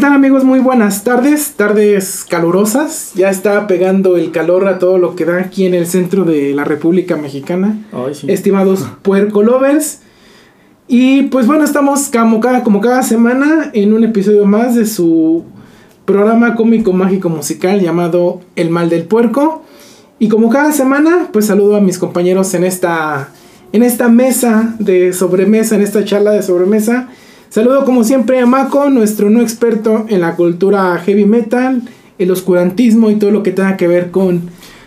tal amigos? Muy buenas tardes, tardes calurosas. Ya está pegando el calor a todo lo que da aquí en el centro de la República Mexicana. Ay, sí. Estimados puerco lovers. Y pues bueno, estamos como cada, como cada semana en un episodio más de su programa cómico mágico musical llamado El Mal del Puerco. Y como cada semana, pues saludo a mis compañeros en esta, en esta mesa de sobremesa, en esta charla de sobremesa. Saludo como siempre a Mako, nuestro no experto en la cultura heavy metal, el oscurantismo y todo lo que tenga que ver con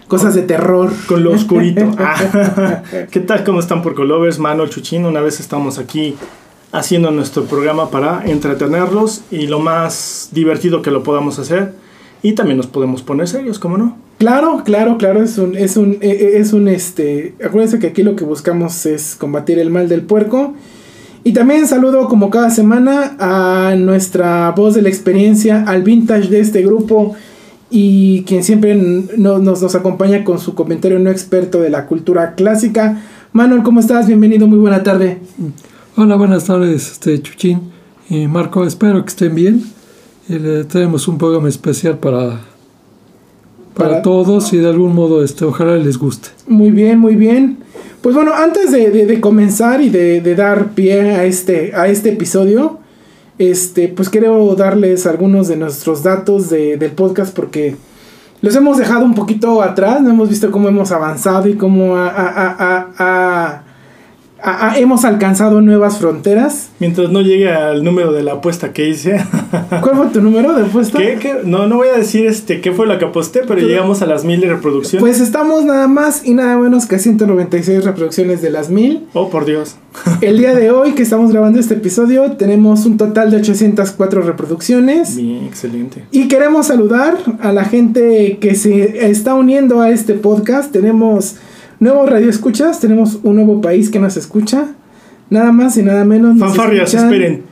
cosas de terror. Con lo oscurito. Ah, ¿Qué tal? ¿Cómo están por Colovers? Mano Chuchín, una vez estamos aquí haciendo nuestro programa para entretenerlos y lo más divertido que lo podamos hacer. Y también nos podemos poner serios, ¿cómo no? Claro, claro, claro, es un, es un, eh, eh, es un, este, acuérdense que aquí lo que buscamos es combatir el mal del puerco. Y también saludo como cada semana a nuestra voz de la experiencia, al vintage de este grupo y quien siempre nos, nos, acompaña con su comentario no experto de la cultura clásica. Manuel, ¿cómo estás? Bienvenido, muy buena tarde. Hola, buenas tardes, este, Chuchín y Marco, espero que estén bien. Y le tenemos un programa especial para, para, para todos y de algún modo este, ojalá les guste. Muy bien, muy bien. Pues bueno, antes de, comenzar y de, dar pie a este, a este episodio, este, pues quiero darles algunos de nuestros datos del podcast porque los hemos dejado un poquito atrás, no hemos visto cómo hemos avanzado y cómo ha hemos alcanzado nuevas fronteras. Mientras no llegue al número de la apuesta que hice. ¿Cuál fue tu número de apuesta? ¿Qué, No, no voy a decir este qué fue lo que aposté, pero, llegamos a las mil reproducciones. Pues estamos nada más y nada menos que a 196 reproducciones de las mil. Oh, por Dios. El día de hoy que estamos grabando este episodio tenemos un total de 804 reproducciones. Bien, excelente. Y queremos saludar a la gente que se está uniendo a este podcast. Tenemos Nuevo Radio Escuchas, tenemos un nuevo país que nos escucha. Nada más y nada menos. Fanfarrias, esperen.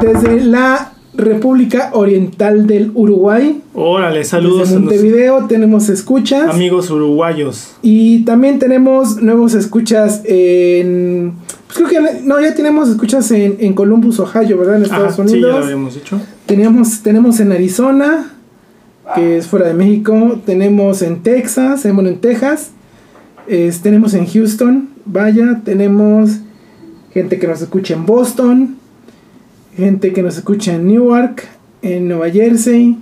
Desde la República Oriental del Uruguay. Órale, saludos. Desde Montevideo tenemos escuchas. Amigos uruguayos. Y también tenemos nuevos escuchas en... Pues creo que no, ya tenemos escuchas en, en Columbus, Ohio, ¿verdad? En Estados Unidos. Sí, ya lo habíamos dicho. Teníamos, tenemos en Arizona, que es fuera de México. Tenemos en Texas, tenemos en Texas. tenemos en Houston, vaya. Tenemos gente que nos escucha en Boston. Gente que nos escucha en Newark, en Nueva Jersey.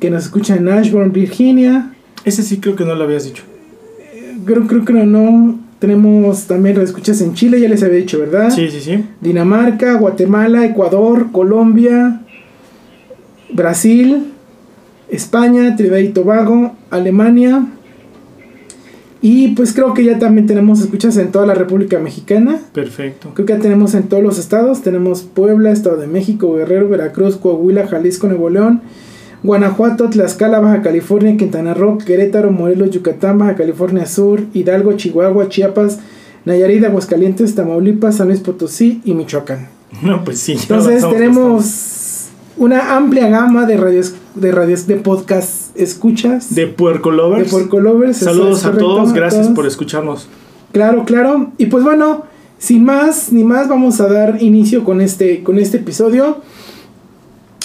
Que nos escucha en Ashburn, Virginia. Ese sí creo que no lo habías dicho. Creo, creo que no. Tenemos también escuchas en Chile, ya les había dicho, ¿verdad? Sí, sí, sí. Dinamarca, Guatemala, Ecuador, Colombia, Brasil, España, Trinidad y Tobago, Alemania. Y pues creo que ya también tenemos escuchas en toda la República Mexicana. Perfecto. Creo que ya tenemos en todos los estados. Tenemos Puebla, Estado de México, Guerrero, Veracruz, Coahuila, Jalisco, Nuevo León, Guanajuato, Tlaxcala, Baja California, Quintana Roo, Querétaro, Morelos, Yucatán, Baja California Sur, Hidalgo, Chihuahua, Chiapas, Nayarit, Aguascalientes, Tamaulipas, San Luis Potosí y Michoacán. No, pues sí. Entonces tenemos una amplia gama de radios de radios de podcast escuchas. De Puerco Lovers. De Puerco Lovers. Saludos a todos, gracias por escucharnos. Claro, claro. Y pues bueno, sin más ni más, vamos a dar inicio con este, con este episodio.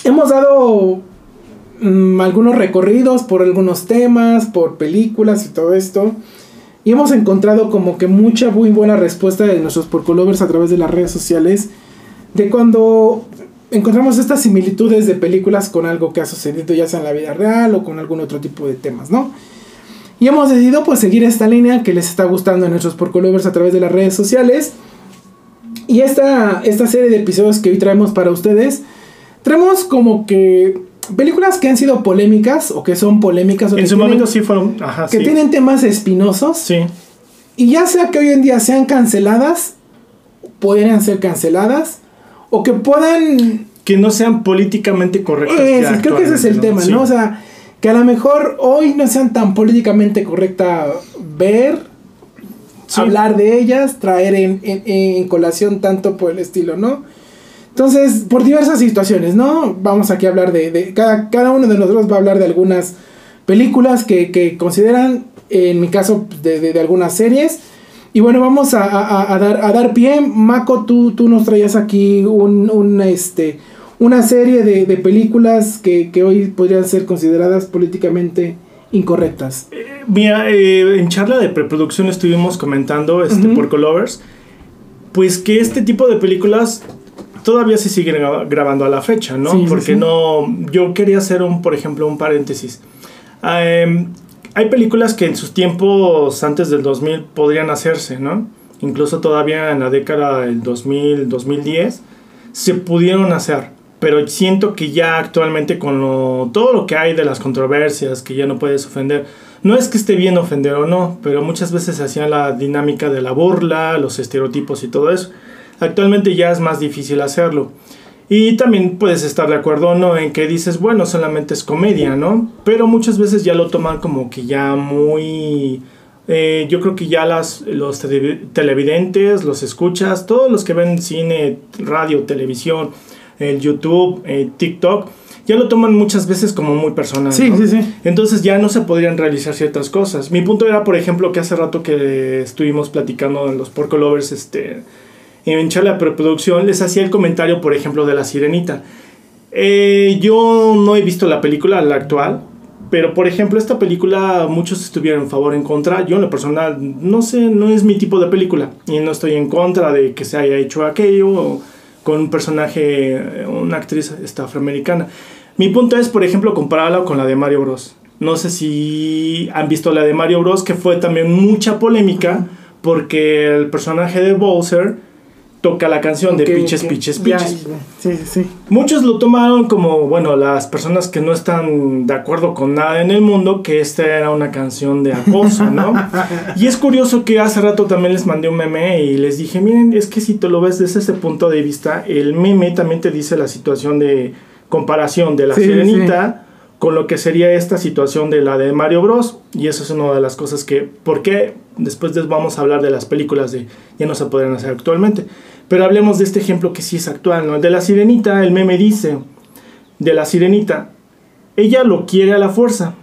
Hemos dado mm, algunos recorridos por algunos temas, por películas y todo esto. Y hemos encontrado como que mucha muy buena respuesta de nuestros Lovers a través de las redes sociales. De cuando encontramos estas similitudes de películas con algo que ha sucedido ya sea en la vida real o con algún otro tipo de temas, ¿no? Y hemos decidido pues seguir esta línea que les está gustando a nuestros porcolovers a través de las redes sociales. Y esta, esta serie de episodios que hoy traemos para ustedes, traemos como que películas que han sido polémicas o que son polémicas. O en su momento sí fueron... que tienen temas espinosos. Sí. Y ya sea que hoy en día sean canceladas, podrían ser canceladas o que puedan... Que no sean políticamente correctas. creo que ese es el tema, ¿no? O sea, que a lo mejor hoy no sean tan políticamente correcta ver, hablar de ellas, traer en, en, colación tanto por el estilo, ¿no? Entonces, por diversas situaciones, ¿no? Vamos aquí a hablar de, de cada, cada uno de nosotros va a hablar de algunas películas que, que consideran, en mi caso, de, de, de algunas series y bueno, vamos a, dar, a dar pie. Mako, tú, tú nos traías aquí un, un, este, una serie de, de películas que, que, hoy podrían ser consideradas políticamente incorrectas. Eh, mira, eh, en charla de preproducción estuvimos comentando este, por Colovers, pues que este tipo de películas todavía se siguen grabando a la fecha, ¿no? Sí, Porque sí. no, yo quería hacer un, por ejemplo, un paréntesis. Eh, hay películas que en sus tiempos antes del 2000 podrían hacerse, ¿no? Incluso todavía en la década del 2000, 2010 se pudieron hacer. Pero siento que ya actualmente con todo lo que hay de las controversias, que ya no puedes ofender, no es que esté bien ofender o no, pero muchas veces se hacía la dinámica de la burla, los estereotipos y todo eso. Actualmente ya es más difícil hacerlo. Y también puedes estar de acuerdo o no en que dices, bueno, solamente es comedia, ¿no? Pero muchas veces ya lo toman como que ya muy... eh, yo creo que ya las, los tele- televidentes, los escuchas, todos los que ven cine, radio, televisión, el YouTube, eh, TikTok, ya lo toman muchas veces como muy personal. Sí, ¿no? sí, sí. Entonces ya no se podrían realizar ciertas cosas. Mi punto era, por ejemplo, que hace rato que estuvimos platicando en los Porco Lovers, este, en charla de preproducción, les hacía el comentario, por ejemplo, de La Sirenita. Eh, yo no he visto la película, la actual, pero por ejemplo, esta película muchos estuvieron en favor, en contra. Yo en lo personal, no sé, no es mi tipo de película. Y no estoy en contra de que se haya hecho aquello o con un personaje, eh, una actriz esta, afroamericana. Mi punto es, por ejemplo, compararla con la de Mario Bros. No sé si han visto la de Mario Bros, que fue también mucha polémica, porque el personaje de Bowser toca la canción de Piches. Piches, Ya, Piches. Sí, sí. Muchos lo tomaron como, bueno, las personas que no están de acuerdo con nada en el mundo, que esta era una canción de acoso, ¿no? y es curioso que hace rato también les mandé un meme y les dije, miren, es que si te lo ves desde ese punto de vista, el meme también te dice la situación de comparación de la Sí, sirenita con lo que sería esta situación de la de Mario Bros. Y eso es una de las cosas que, ¿por qué? Después vamos a hablar de las películas de ya no se podrían hacer actualmente. Pero hablemos de este ejemplo que sí es actual, ¿no? De la sirenita, el meme dice, de la sirenita, ella lo quiere a la fuerza,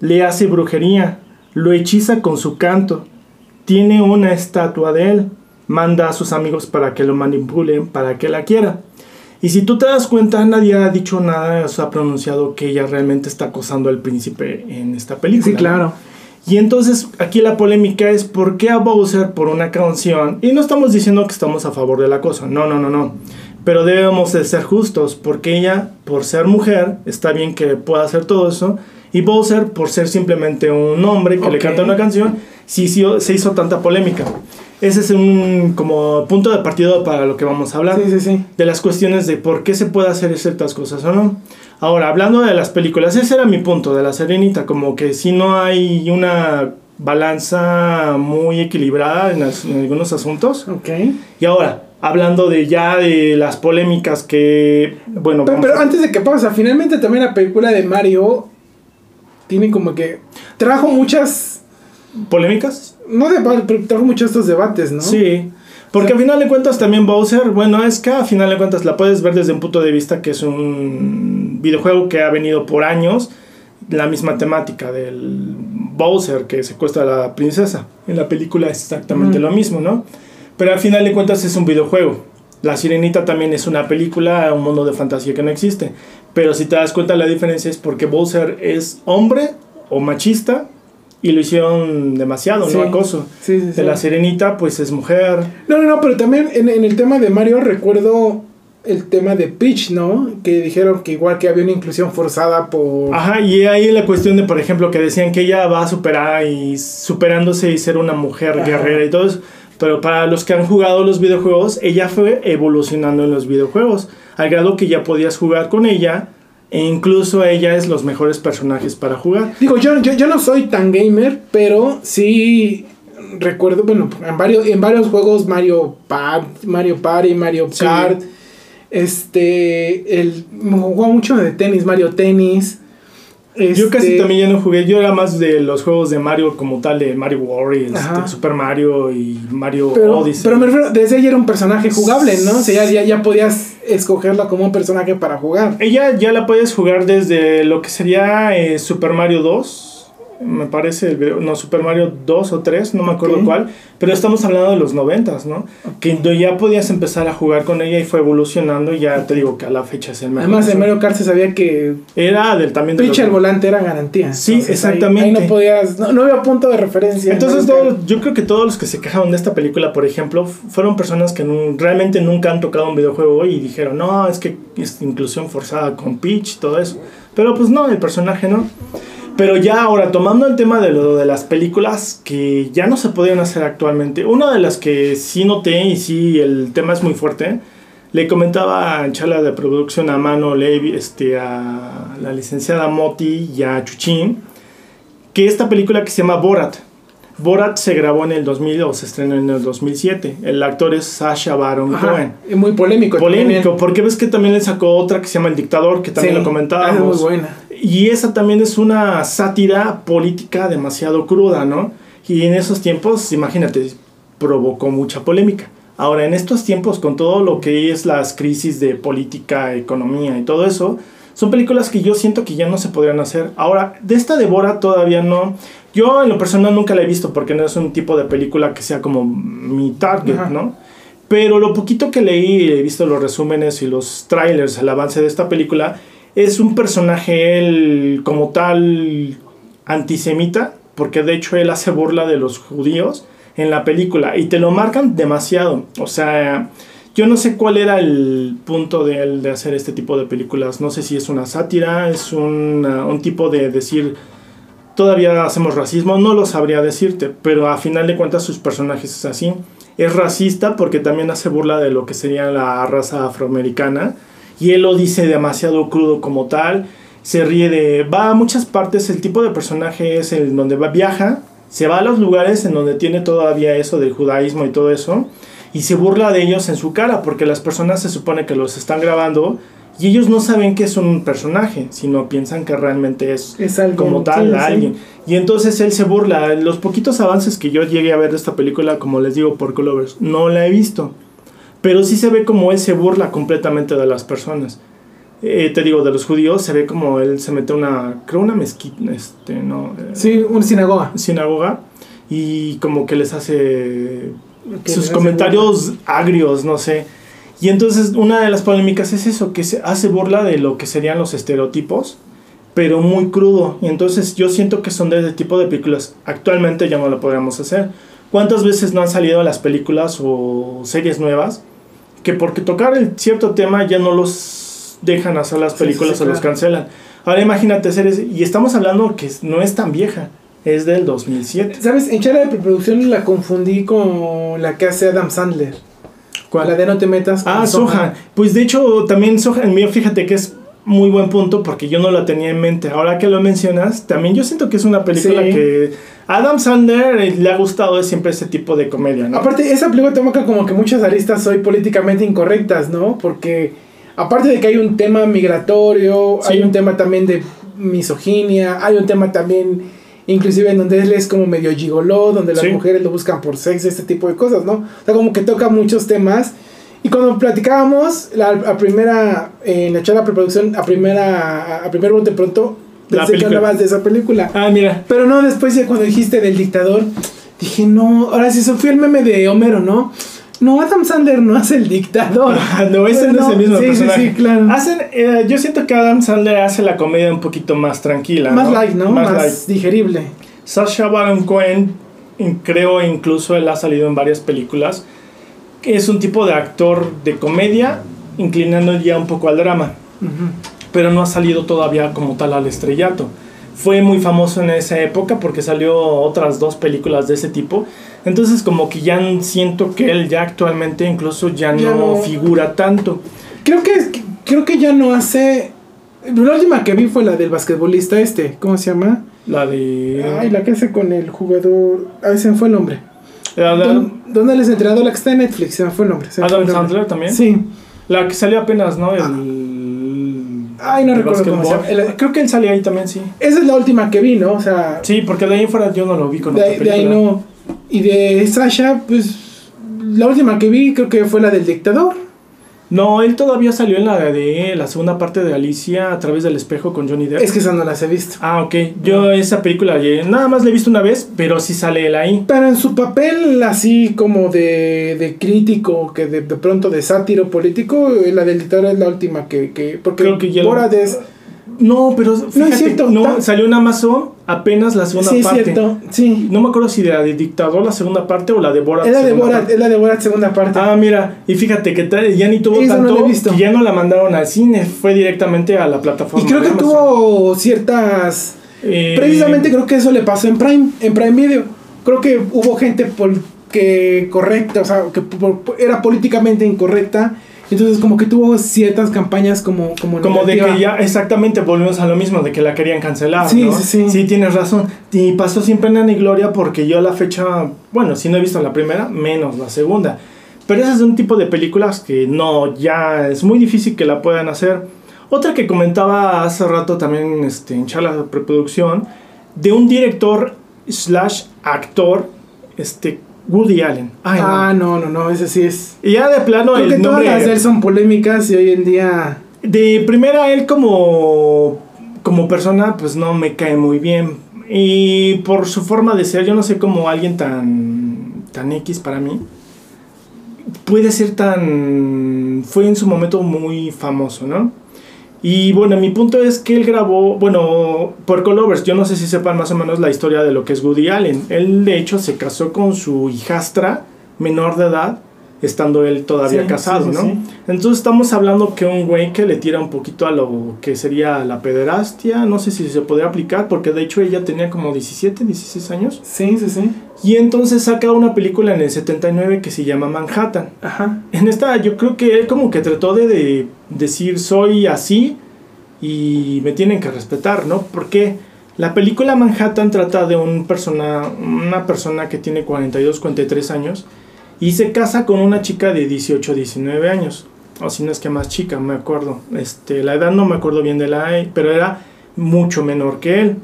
le hace brujería, lo hechiza con su canto, tiene una estatua de él, manda a sus amigos para que lo manipulen, para que la quiera. Y si tú te das cuenta, nadie ha dicho nada, o ha pronunciado que ella realmente está acosando al príncipe en esta película. Sí, ¿no? Y entonces aquí la polémica es por qué a Bowser por una canción, y no estamos diciendo que estamos a favor del acoso, no, no, no, no, pero debemos de ser justos, porque ella, por ser mujer, está bien que pueda hacer todo eso, y Bowser, por ser simplemente un hombre que le canta una canción, sí, sí se hizo tanta polémica. Ese es un como punto de partido para lo que vamos a hablar Sí, sí, sí. de las cuestiones de por qué se puede hacer ciertas cosas o no. Ahora, hablando de las películas, ese era mi punto de la Serenita, como que si no hay una balanza muy equilibrada en, las- en algunos asuntos. Ok. Y ahora, hablando de ya de las polémicas que, bueno, Pero, pero a- antes de que pasa, finalmente también la película de Mario tiene como que trajo muchas, polémicas. no pero trajo muchos estos debates, ¿no? Sí. Porque al final de cuentas también Bowser, bueno, es que a final de cuentas la puedes ver desde un punto de vista que es un videojuego que ha venido por años, la misma temática del Bowser que secuestra a la princesa. En la película es exactamente lo mismo, ¿no? Pero al final de cuentas es un videojuego. La Sirenita también es una película, un mundo de fantasía que no existe. Pero si te das cuenta la diferencia es porque Bowser es hombre o machista y lo hicieron demasiado, Sí. no acoso. Sí, sí, De la sirenita, pues es mujer. No, no, no, pero también en, en el tema de Mario recuerdo el tema de Peach, ¿no? Que dijeron que igual que había una inclusión forzada por... Ajá, y ahí la cuestión de, por ejemplo, que decían que ella va a superar y superándose y ser una mujer Ajá. guerrera y todo eso. Pero para los que han jugado los videojuegos, ella fue evolucionando en los videojuegos. Al grado que ya podías jugar con ella. E incluso ella es los mejores personajes para jugar. Digo, yo, yo, yo no soy tan gamer, pero sí recuerdo, bueno, en varios, en varios juegos Mario Part, Mario Party, Mario Sí. Kart, este, el, jugaba mucho de tenis, Mario Yo casi este, también ya no jugué. Yo era más de los juegos de Mario como tal, de Mario Warriors, este, Super Mario y Mario Pero, Odyssey. pero me refiero, desde ella era un personaje jugable, ¿no? O sea, ya, ya, ya podías escogerla como un personaje para jugar. Ella ya la puedes jugar desde lo que sería eh, Super Mario 2. Me parece, el video- no, Super Mario 2 o 3, no me acuerdo cuál, pero estamos hablando de los 90, ¿no? Que ya podías empezar a jugar con ella y fue evolucionando y ya te digo que a la fecha es el mejor. Además, en Mario Kart se sabía que Era del también de los- pitch al volante era garantía. Sí, Entonces, exactamente. Ahí, no podías, no, no había punto de referencia. Entonces, Mario todo- yo creo que todos los que se quejaron de esta película, por ejemplo, fueron personas que realmente nunca han tocado un videojuego y dijeron, no, es que es inclusión forzada con Peach y todo eso. Pero pues no, el personaje no. Pero ya ahora, tomando el tema de lo de las películas que ya no se podían hacer actualmente, una de las que sí noté y sí el tema es muy fuerte, le comentaba en charla de producción a Mano Levi, este, a la licenciada Moti y a Chuchín, que esta película que se llama Borat. Borat se grabó en el 2000 o se estrenó en el 2007. El actor es Sasha Baron Ajá, Cohen. y muy polémico. Polémico, también. porque ves que también le sacó otra que se llama El Dictador, que también Sí, lo ah, es comentábamos. muy buena. Y esa también es una sátira política demasiado cruda, ¿no? Y en esos tiempos, imagínate, provocó mucha polémica. Ahora, en estos tiempos, con todo lo que es las crisis de política, economía y todo eso, son películas que yo siento que ya no se podrían hacer. Ahora, de esta de Borat todavía no. Yo en lo personal nunca la he visto porque no es un tipo de película que sea como mi target, Ajá. ¿no? Pero lo poquito que leí, he visto los resúmenes y los trailers, el avance de esta película, es un personaje él como tal antisemita, porque de hecho él hace burla de los judíos en la película y te lo marcan demasiado. O sea, yo no sé cuál era el punto de él de hacer este tipo de películas. No sé si es una sátira, es una- un tipo de decir todavía hacemos racismo, no lo sabría decirte, pero a final de cuentas sus personajes es así. Es racista porque también hace burla de lo que sería la raza afroamericana y él lo dice demasiado crudo como tal. Se ríe de. Va a muchas partes. El tipo de personaje es el donde va, viaja. Se va a los lugares en donde tiene todavía eso del judaísmo y todo eso. Y se burla de ellos en su cara. Porque las personas se supone que los están grabando. Y ellos no saben que es un personaje. Sino piensan que realmente es Es alguien, como tal sí. alguien. Y entonces él se burla. Los poquitos avances que yo llegué a ver de esta película, como les digo, por Colovers, no la he visto. Pero sí se ve como él se burla completamente de las personas. Eh, te digo, de los judíos, se ve como él se mete a una, creo una mezquita, este, no, Eh, Sí, una sinagoga. sinagoga, y como que les hace Que les sus hace comentarios agrios, no sé. Y entonces una de las polémicas es eso, que se hace burla de lo que serían los estereotipos, pero muy crudo. Y entonces yo siento que son de ese tipo de películas. Actualmente ya no lo podríamos hacer. ¿Cuántas veces no han salido las películas o series nuevas que porque tocar el cierto tema ya no los dejan hacer las sí, películas sí, o los cancelan? Ahora imagínate series, y estamos hablando que no es tan vieja, es del 2007. ¿Sabes? En charla de preproducción la confundí con la que hace Adam Sandler. ¿Cuál? La de No te metas. con Ah, Sohan. Pues de hecho, también Sohan, fíjate que es muy buen punto porque yo no la tenía en mente. Ahora que lo mencionas, también yo siento que es una película Sí. que Adam Sandler eh, le ha gustado siempre ese tipo de comedia, ¿no? Aparte, esa película toca como que muchas aristas hoy políticamente incorrectas, ¿no? Porque aparte de que hay un tema migratorio, Sí. hay un tema también de misoginia, hay un tema también inclusive en donde él es como medio gigoló, donde las Sí. mujeres lo buscan por sexo, este tipo de cosas, ¿no? O sea, como que toca muchos temas. Y cuando platicábamos, la, a primera, eh, en la charla preproducción, a primera, a, primer bote pronto, pensé que hablabas de esa película. Ah, mira. Pero no, después ya cuando dijiste del dictador, dije, no, ahora sí, eso fue el meme de Homero, ¿no? No, Adam Sandler no hace el dictador. Ah, no, ese Pero no, es el mismo sí, personaje. Sí, sí, claro. Hacen, eh, yo siento que Adam Sandler hace la comedia un poquito más tranquila. más ¿no? light, ¿no? Más, Más, light. digerible. Sasha Baron Cohen, creo incluso él ha salido en varias películas, que es un tipo de actor de comedia, inclinando ya un poco al drama, pero no ha salido todavía como tal al estrellato. Fue muy famoso en esa época porque salió otras dos películas de ese tipo. Entonces como que ya siento que él ya actualmente incluso ya, Ya no, no. figura tanto. Creo que, creo que ya no hace... La última que vi fue la del basquetbolista este, ¿cómo se llama? La de... Ay, la que hace con el jugador... A ver, se me fue el nombre. De- ¿Dónde, les entrenador? La que está en Netflix, se me fue el nombre. Adam nombre. Sandler también. Sí. La que salió apenas, ¿no? El... Ay, no el recuerdo cómo se llama. El- Creo que él salía ahí también, sí. Esa es la última que vi, ¿no? O sea, Sí, porque de ahí en fuera yo no lo vi con de, de ahí no. Y de Sasha, pues la última que vi creo que fue la del dictador. No, él todavía salió en la de la segunda parte de Alicia a través del espejo con Johnny Depp. Es que esa no las he visto. Ah, ok. Yo esa película eh, nada más la he visto una vez, pero sí sale él ahí. Pero en su papel así como de, de crítico, que de, de pronto de sátiro político, eh, la del dictador es la última que... que porque Creo que ya lo- Borat es... No, pero fíjate, cierto, no, salió en Amazon apenas la segunda Sí, parte. cierto, sí. No me acuerdo si de la de Dictador la segunda parte o la de Borat. Es la de Borat, es la de Borat segunda parte. Ah, mira, y fíjate que ya ni tuvo no tanto visto. que ya no la mandaron al cine, fue directamente a la plataforma. y creo que Amazon. tuvo ciertas... Eh, Precisamente creo que eso le pasó en Prime, en Prime Video. Creo que hubo gente que correcta, o sea, que por- era políticamente incorrecta. Entonces como que tuvo ciertas campañas como como, Como de que ya, exactamente, volvemos a lo mismo, de que la querían cancelar, Sí, ¿no? sí, sí. Sí, tienes razón. Y pasó sin pena ni gloria porque yo a la fecha, bueno, si no he visto la primera, menos la segunda. Pero ese es un tipo de películas que no, ya es muy difícil que la puedan hacer. Otra que comentaba hace rato también este, en charla de preproducción, de un director slash actor, este, Woody Allen. Ay. Ah, no, no, no, ese sí es... Y ya de plano Creo el que todas nombre... las de él son polémicas y hoy en día... De primera, él como, como persona, pues no me cae muy bien. Y por su forma de ser, yo no sé cómo alguien tan, tan X para mí puede ser tan... Fue en su momento muy famoso, ¿no? Y bueno, mi punto es que él grabó, bueno, por Lovers, yo no sé si sepan más o menos la historia de lo que es Woody Allen. Él de hecho se casó con su hijastra menor de edad, estando él todavía Sí, casado, sí, ¿no? sí. Entonces estamos hablando que un güey que le tira un poquito a lo que sería la pederastia, no sé si se podría aplicar, porque de hecho ella tenía como 17, 16 años. Sí, sí, sí. Y entonces saca una película en el 79 que se llama Manhattan. Ajá. En esta yo creo que él como que trató de, de decir soy así y me tienen que respetar, ¿no? Porque la película Manhattan trata de un persona, una persona que tiene 42, 43 años y se casa con una chica de 18, 19 años. O si no es que más chica, me acuerdo. Este, la edad no me acuerdo bien de la, pero era mucho menor que él.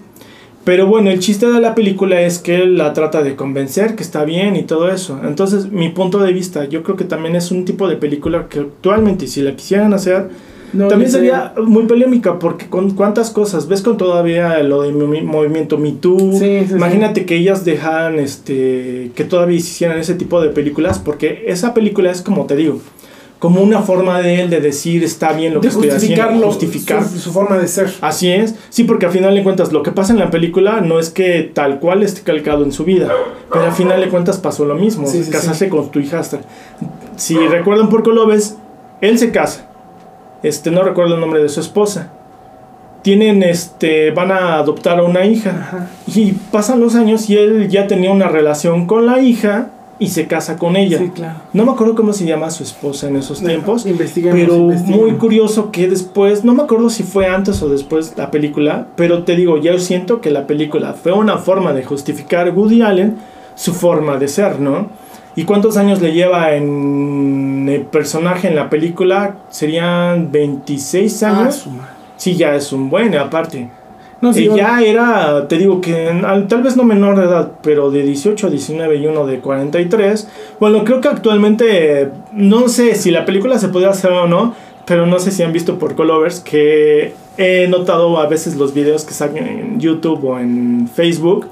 Pero bueno, el chiste de la película es que él la trata de convencer que está bien y todo eso. Entonces, mi punto de vista, yo creo que también es un tipo de película que actualmente, si la quisieran hacer, No, también yo sé. sería muy polémica, porque con cuántas cosas, ves con todavía lo del movi- movimiento Me Too, Sí, sí, sí. imagínate que ellas dejaran, este, que todavía hicieran ese tipo de películas, porque esa película es como te digo, como una forma de él de decir está bien lo de que estoy haciendo, justificar. su, su forma de ser. Así es, sí, porque al final de cuentas lo que pasa en la película no es que tal cual esté calcado en su vida, pero al final de cuentas pasó lo mismo, Sí, sí, casarse con tu hijastra. Si recuerdan por lo ves, él se casa, este, no recuerdo el nombre de su esposa, tienen, este, van a adoptar a una hija Ajá. y pasan los años y él ya tenía una relación con la hija y se casa con ella. Sí, claro. No me acuerdo cómo se llama su esposa en esos tiempos. Investiguemos, Pero muy curioso que después, no me acuerdo si fue antes o después la película, pero te digo, yo siento que la película fue una forma de justificar Woody Allen su forma de ser, ¿no? ¿Y cuántos años le lleva en el personaje en la película? Serían 26 Ah, años. madre. Sí, ya es un buen, aparte. No, sí, Ella era, te digo que tal vez no menor de edad, pero de 18 a 19 y uno de 43. Bueno, creo que actualmente, no sé si la película se puede hacer o no, pero no sé si han visto por Colovers que he notado a veces los videos que salen en YouTube o en Facebook.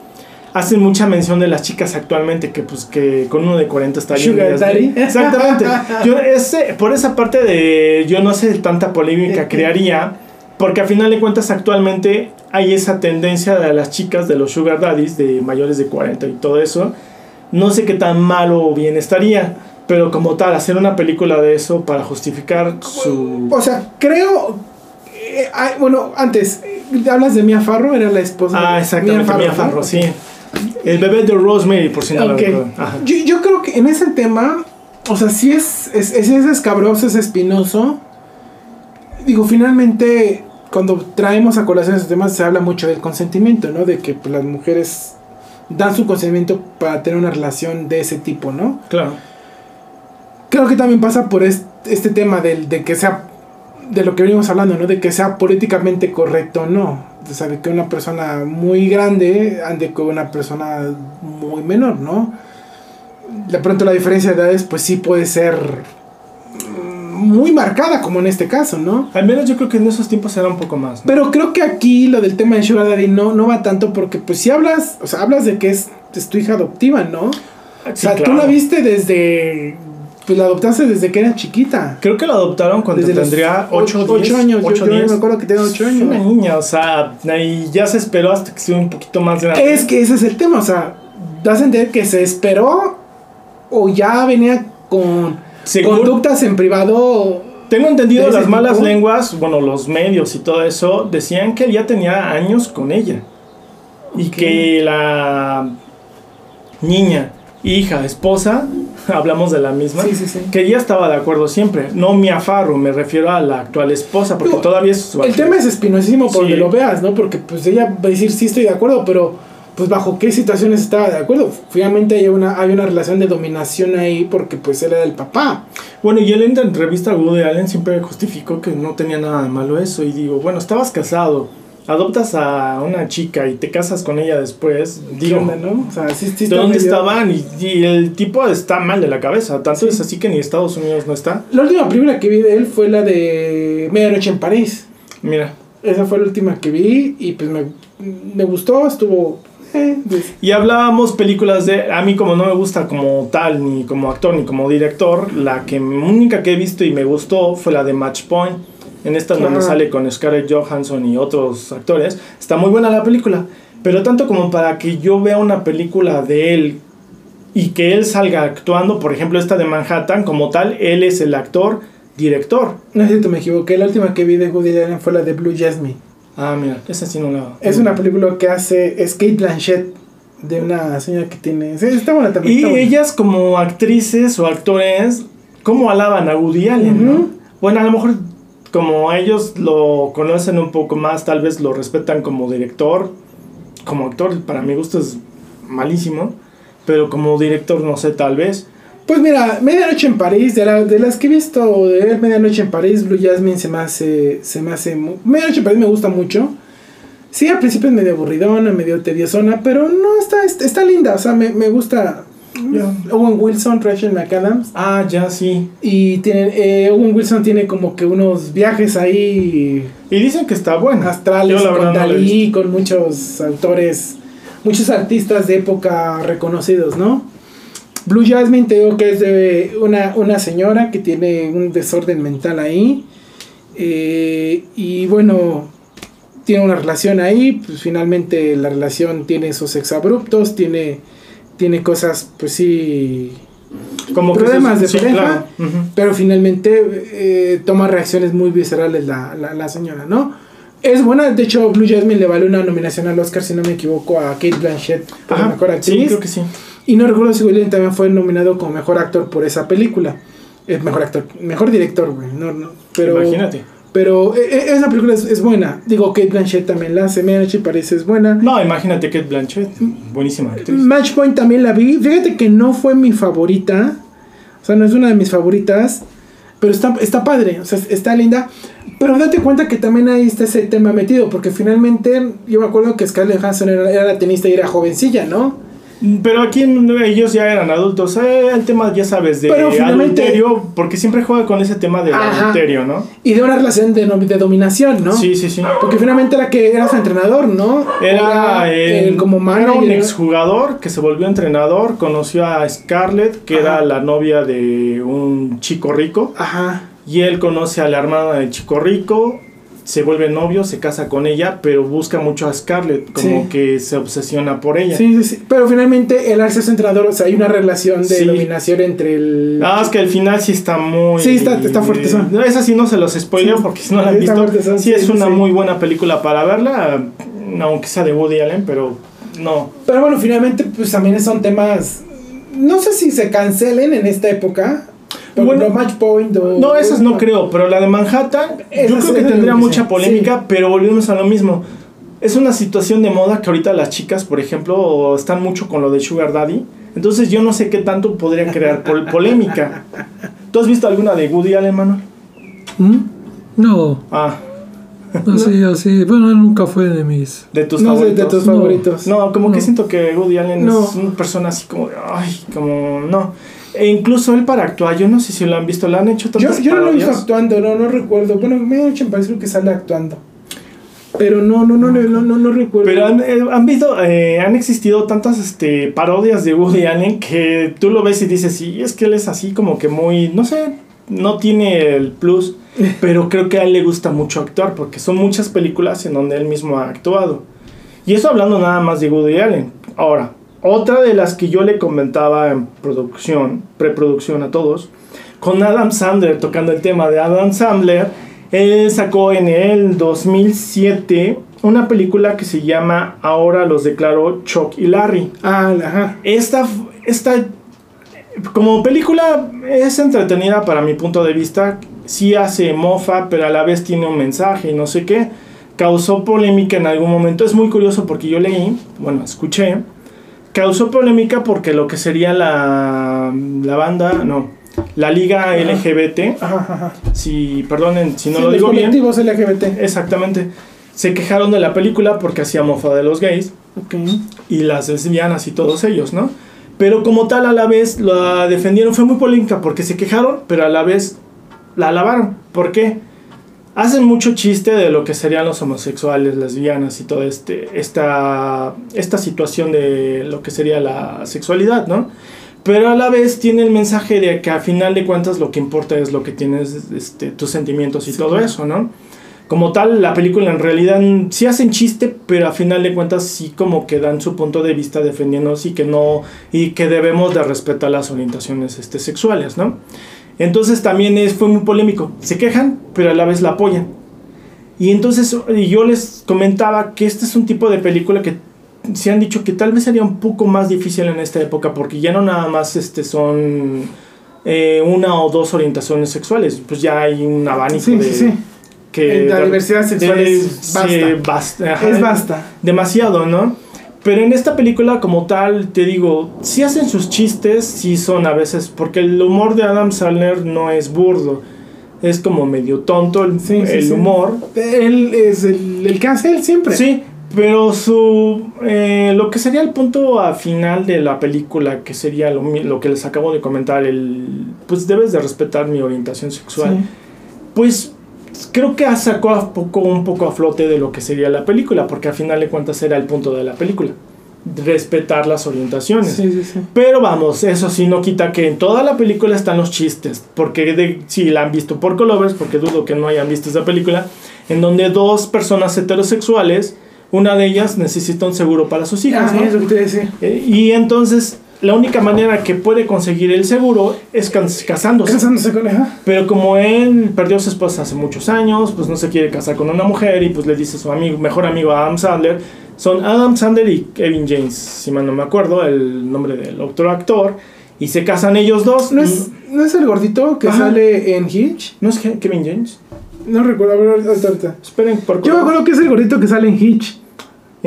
Hacen mucha mención de las chicas actualmente que pues que con uno de 40 está bien. Sugar ¿no? daddy. Exactamente. Yo ese, por esa parte de yo no sé tanta polémica crearía, porque a final de cuentas actualmente hay esa tendencia de las chicas de los sugar daddies de mayores de 40 y todo eso. No sé qué tan malo o bien estaría, pero como tal hacer una película de eso para justificar su O sea, creo. eh, bueno, antes, eh, hablas de Mia Farro, era la esposa Ah, de exactamente, Mia ¿no? Farrow, sí. El bebé de Rosemary, por si no Ok. lo. Yo, yo creo que en ese tema, o sea, sí es, es, es, es escabroso, es espinoso. Digo, finalmente, cuando traemos a colación esos temas, se habla mucho del consentimiento, ¿no? De que pues, las mujeres dan su consentimiento para tener una relación de ese tipo, ¿no? Claro. Creo que también pasa por este, este tema del, de que sea, de lo que venimos hablando, ¿no? De que sea políticamente correcto o no. O sea, de que una persona muy grande ande con una persona muy menor, ¿no? De pronto la diferencia de edades, pues sí puede ser mm, muy marcada como en este caso, ¿no? Al menos yo creo que en esos tiempos era un poco más. ¿no? Pero creo que aquí lo del tema de Sugar Daddy no, no va tanto porque pues si hablas, o sea, hablas de que es, es tu hija adoptiva, ¿no? Sí, o sea, tú la viste desde, pues la adoptaste desde que era chiquita. Creo que la adoptaron cuando Desde tendría 8 ocho- ocho años, yo- yo me acuerdo que tenía ocho Una años. niña, o sea, y ya se esperó hasta que estuvo un poquito más grande. Es que ese es el tema, o sea, das a entender que se esperó o ya venía con conductas en privado. Tengo entendido ¿De ese las malas lenguas, bueno, los medios y todo eso, decían que él ya tenía años con ella. Y que la niña, hija, esposa, hablamos de la misma, Sí, sí, sí. que ella estaba de acuerdo siempre. No Mia Farrow, me refiero a la actual esposa, porque Digo, todavía es su El tema es espinosísimo por donde lo veas, ¿no? Porque pues ella va a decir sí estoy de acuerdo, pero pues bajo qué situaciones estaba de acuerdo. Finalmente hay una, hay una relación de dominación ahí porque pues él era el papá. Bueno, y él en la entrevista a Woody Allen siempre justificó que no tenía nada de malo eso. Y digo, bueno, estabas casado, adoptas a una chica y te casas con ella después. ¿Qué Digo, onda, no? O sea, sí, sí ¿de dónde medio- estaban? Y, y el tipo está mal de la cabeza. Tanto es así que ni Estados Unidos no está. La última película que vi de él fue la de Medianoche en París. Mira. Esa fue la última que vi y pues me, me gustó, estuvo... eh, pues, Y hablábamos películas de. A mí, como no me gusta como tal, ni como actor, ni como director, la que única que he visto y me gustó fue la de Match Point. En esta donde Ajá. sale con Scarlett Johansson y otros actores. Está muy buena la película. Pero tanto como para que yo vea una película de él y que él salga actuando, por ejemplo, esta de Manhattan, como tal, él es el actor, director. no sé si me equivoqué, la última que vi de Woody Allen fue la de Blue Jasmine. Ah, mira, esa sí no la. Es una película que hace es Kate Blanchett de una señora que tiene... Sí, está buena también. Y buena. ellas como actrices o actores, ¿cómo alaban a Woody Allen? Ujú. no? Bueno, a lo mejor como ellos lo conocen un poco más, tal vez lo respetan como director. Como actor, para mi gusto es malísimo. Pero como director, no sé, tal vez. Pues mira, Medianoche en París, de, la- de las que he visto de Medianoche en París, Blue Jasmine se me hace, se me hace, Medianoche en París me gusta mucho. Sí, al principio es medio aburridona, medio tediosona, pero no, está, está linda, o sea, me, me gusta. Owen Wilson, Rachel McAdams. Ah, ya sí. Y tienen, eh, Owen Wilson tiene como que unos viajes ahí Y dicen que está buena. astrales Yo con no Dalí, con muchos autores, muchos artistas de época reconocidos, ¿no? Blue Jasmine te digo que es de una, una señora que tiene un desorden mental ahí. eh, y bueno, tiene una relación ahí, pues finalmente la relación tiene esos exabruptos, tiene, tiene cosas, pues sí, Como problemas de pareja, claro. Pero finalmente eh, toma reacciones muy viscerales la, la, la señora, ¿no? Es buena, de hecho Blue Jasmine le vale una nominación al Oscar, si no me equivoco, a Kate Blanchett por Ajá, mejor sí, actriz. creo que sí. Y no recuerdo si William también fue nominado como mejor actor por esa película. Es mejor actor, mejor director, güey. No, no, pero, Imagínate. Pero eh, eh, esa película es, es buena. Digo, Kate Blanchett también la hace, Medianoche parece es buena. No, imagínate Kate Blanchett. Buenísima actriz. Match Point también la vi. Fíjate que no fue mi favorita. O sea, no es una de mis favoritas. Pero está, está padre. O sea, está linda. Pero date cuenta que también ahí está ese tema metido. Porque finalmente yo me acuerdo que Scarlett Johansson era, era la tenista y era jovencilla, ¿no? Pero aquí ellos ya eran adultos. Eh, el tema, ya sabes, de Pero finalmente- adulterio. Porque siempre juega con ese tema de Ajá. adulterio, ¿no? Y de una relación de, de dominación, ¿no? Sí, sí, sí. Porque finalmente era que era su entrenador, ¿no? Era, el como era un manager. exjugador que se volvió entrenador. Conoció a Scarlett, que Ajá. era la novia de un chico rico. Ajá. Y él conoce a la hermana del chico rico. Se vuelve novio, se casa con ella, pero busca mucho a Scarlett, como Sí. que se obsesiona por ella. Sí, sí, sí. Pero finalmente el Arce es entrenador, o sea, hay una relación de Sí. dominación entre el. Ah, es que al final sí está muy. Sí, está- está fuertezón. No, Esa sí no se los spoileo Sí. porque si no la han visto. fuertezón, Sí, es una muy buena película para verla, aunque sea de Woody Allen, pero no. Pero bueno, finalmente, pues también son temas. No sé si se cancelen en esta época. Bueno, no Match Point o. No, esas no creo, pero la de Manhattan, yo creo que tendría mucha polémica, sí. pero volvemos a lo mismo. Es una situación de moda que ahorita las chicas, por ejemplo, están mucho con lo de Sugar Daddy. Entonces yo no sé qué tanto podría crear pol- polémica. ¿Tú has visto alguna de Woody Allen, Manuel? ¿Mm? No, Ah, así, así. Bueno, nunca fue de mis. de tus No sé, favoritos. de tus No. favoritos. No, como que siento que Woody Allen No. es una persona así como, ay, como, no. E incluso él para actuar, yo no sé si lo han visto, lo han hecho Yo, tantas yo no lo he visto actuando, no, no recuerdo. Bueno, me ha hecho en parecer que sale actuando. Pero no, no, no, no, no, no, no recuerdo. Pero han, eh, han visto, eh, han existido tantas este, parodias de Woody Allen que tú lo ves y dices, sí, es que él es así como que muy, no sé, no tiene el plus, pero creo que a él le gusta mucho actuar porque son muchas películas en donde él mismo ha actuado. Y eso hablando nada más de Woody Allen. Ahora, otra de las que yo le comentaba en producción, preproducción a todos, con Adam Sandler, tocando el tema de Adam Sandler, él sacó en el 2007 una película que se llama Ahora los declaró Chuck y Larry. Ah, ajá. Esta, esta como película es entretenida para mi punto de vista. Sí hace mofa, pero a la vez tiene un mensaje y no sé qué. Causó polémica en algún momento. Es muy curioso porque yo leí, bueno, escuché. Causó polémica porque lo que sería la, la banda, no, la liga LGBT, Ajá, ajá. si, perdonen si no Sí, lo digo bien, LGBT. exactamente, se quejaron de la película porque hacía mofa de los gays Ok. y las lesbianas y todos ellos, ¿no? Pero como tal a la vez la defendieron, fue muy polémica porque se quejaron, pero a la vez la alabaron. ¿Por qué? Hacen mucho chiste de lo que serían los homosexuales, lesbianas y toda este, esta, esta situación de lo que sería la sexualidad, ¿no? Pero a la vez tiene el mensaje de que a final de cuentas lo que importa es lo que tienes, este, tus sentimientos y Sí, todo claro. eso, ¿no? Como tal, la película en realidad sí hacen chiste, pero a final de cuentas sí como que dan su punto de vista defendiéndonos y que no y que debemos de respetar las orientaciones este, sexuales, ¿no? Entonces también es, fue muy polémico. Se quejan, pero a la vez la apoyan. Y entonces yo les comentaba que este es un tipo de película que se han dicho que tal vez sería un poco más difícil en esta época porque ya no nada más este, son eh, una o dos orientaciones sexuales, pues ya hay un abanico Sí, de... sí, sí. Que La diversidad sexual de- es basta, ajá, Es basta. demasiado, ¿no? Pero en esta película como tal, te digo, sí hacen sus chistes, sí son a veces, porque el humor de Adam Sandler no es burdo, es como medio tonto el, Sí, sí, el sí. humor. Él es el, el que hace él siempre. Sí, pero su eh, lo que sería el punto a final de la película, que sería lo, lo que les acabo de comentar, el pues debes de respetar mi orientación sexual, pues creo que sacó a poco, un poco a flote de lo que sería la película, porque al final de cuentas era el punto de la película, respetar las orientaciones. Sí, sí, sí. Pero vamos, eso sí no quita que en toda la película están los chistes, porque de, si la han visto por Colovers, porque dudo que no hayan visto esa película, en donde dos personas heterosexuales, una de ellas necesita un seguro para sus hijas, Ah, ¿no? es lo que te decía. Eh, Y entonces la única manera que puede conseguir el seguro es cas- casándose. Casándose con ella. Pero como él perdió a su esposa hace muchos años, pues no se quiere casar con una mujer y pues le dice a su amigo, mejor amigo Adam Sandler, son Adam Sandler y Kevin James, si mal no me acuerdo el nombre del otro actor, y se casan ellos dos. ¿No es, ¿No es el gordito que Ajá. sale en Hitch? ¿No es Ke- Kevin James? No recuerdo, a ver, ahorita, ahorita. Esperen, por Yo me acuerdo que es el gordito que sale en Hitch.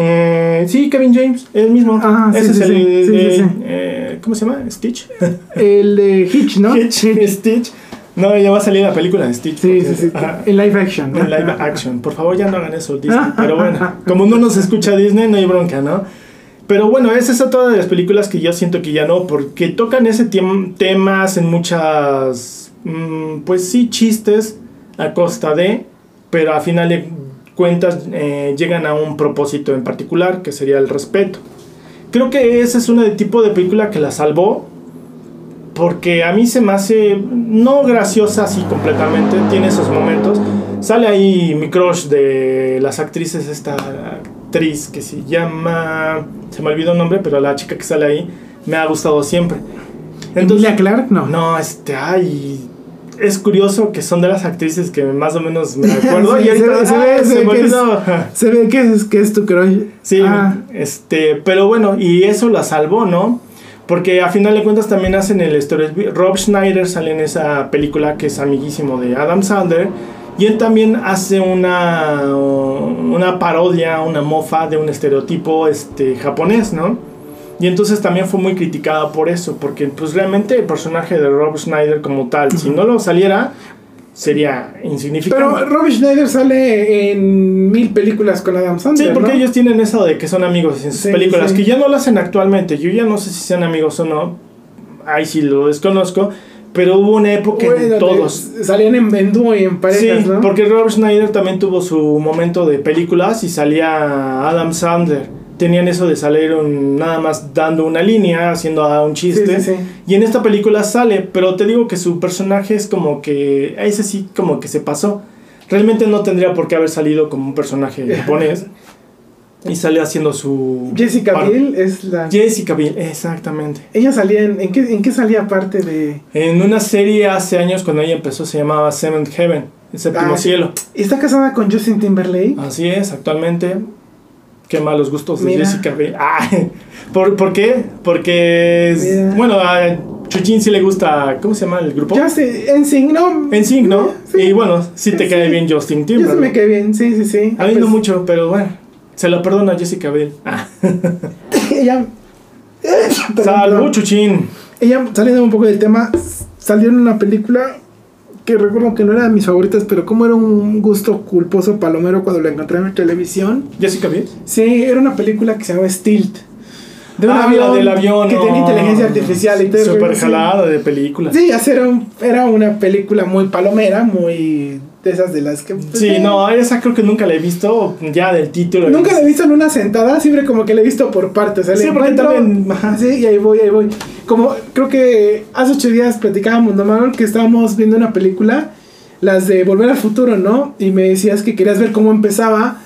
Eh, sí, Kevin James, el mismo. Ah, Ese sí, es el sí, de- sí, sí. eh, ¿Cómo se llama? Stitch. El de Hitch, ¿no? Hitch, Stitch. No, ya va a salir la película de Stitch. Sí, sí, sí. Ajá. En live action. En live action. Por favor, ya no hagan eso, Disney. Pero bueno, como no nos escucha Disney, no hay bronca, ¿no? Pero bueno, esa es otra de las películas que yo siento que ya no, porque tocan ese temas en muchas, mm, pues sí, chistes a costa de, pero a final de cuentas eh, llegan a un propósito en particular, que sería el respeto. Creo que ese es un tipo de película que la salvó, porque a mí se me hace no graciosa así completamente, tiene esos momentos. Sale ahí mi crush de las actrices, esta actriz que se llama, se me olvidó el nombre, pero la chica que sale ahí me ha gustado siempre. Emilia Clark, no. No, este, ay, es curioso que son de las actrices que más o menos me acuerdo Sí, y ahorita se ve- se ah, ve- se se ve que es-. Se ve que es, que es tu crush. Sí, Ah, este, pero bueno, y eso la salvó, ¿no? Porque a final de cuentas también hacen el story. Rob Schneider sale en esa película que es amiguísimo de Adam Sandler. Y él también hace una, una parodia, una mofa de un estereotipo este, japonés, ¿no? Y entonces también fue muy criticada por eso, porque pues realmente el personaje de Rob Schneider como tal, si no lo saliera, sería insignificante. pero Robbie Schneider sale en mil películas con Adam Sí, Sandler. porque ¿no? ellos tienen eso de que son amigos en sus Sí, películas, sí. que ya no lo hacen actualmente. Yo ya no sé si sean amigos o no. ahí sí lo desconozco. Pero hubo una época Bueno, en todos. salían en, en dúo y en parejas, sí, ¿no? porque Robert Schneider también tuvo su momento de películas y salía Adam Sandler. Tenían eso de salir un- nada más dando una línea, haciendo ah, un chiste. Sí, sí, sí. Y en esta película sale, pero te digo que su personaje es como que. Ese sí, como que se pasó. Realmente no tendría por qué haber salido como un personaje japonés. y sale haciendo su. Jessica par- Biel es la... Jessica Biel, exactamente. Ella salía en... ¿En qué, en qué salía aparte de...? En una serie hace años, cuando ella empezó, se llamaba Seventh Heaven, el séptimo Ah, cielo. ¿Y está casada con Justin Timberlake? Así es, actualmente. Qué malos gustos de Mira. Jessica Biel. Ah, ¿por, ¿Por qué? Porque. es- Mira. bueno, a Chuchín sí le gusta. ¿Cómo se llama el grupo? En Sync, ¿no? En Sync, ¿no? Sí. Y bueno, sí te Sí. cae bien Justin Yo sí Timberlake. me quedé bien, sí, sí, sí. A mí no Pues, mucho, pero bueno. Se lo perdono a Jessica Biel. Ah. Ella... Salud. Chuchín. Ella, saliendo un poco del tema, salió en una película que recuerdo que no era de mis favoritas, pero como era un gusto culposo palomero cuando la encontré en televisión. Jessica Biel. Sí, era una película que se llama Stilt. De un Ah, avión, la del avión. que no. tenía inteligencia artificial y todo eso, Super sí. jalada de película. Sí, era, un- era una película muy palomera, muy de esas de las que... pues, Sí, eh, no, esa creo que nunca la he visto. Ya del título. Nunca la he visto en una sentada, siempre como que la he visto por partes. o sea, Sí, porque también, ajá. Sí, y ahí voy, ahí voy. Como creo que hace ocho días platicábamos, ¿no, Manuel? Que estábamos viendo una película, las de Volver al Futuro, ¿no? Y me decías que querías ver cómo empezaba,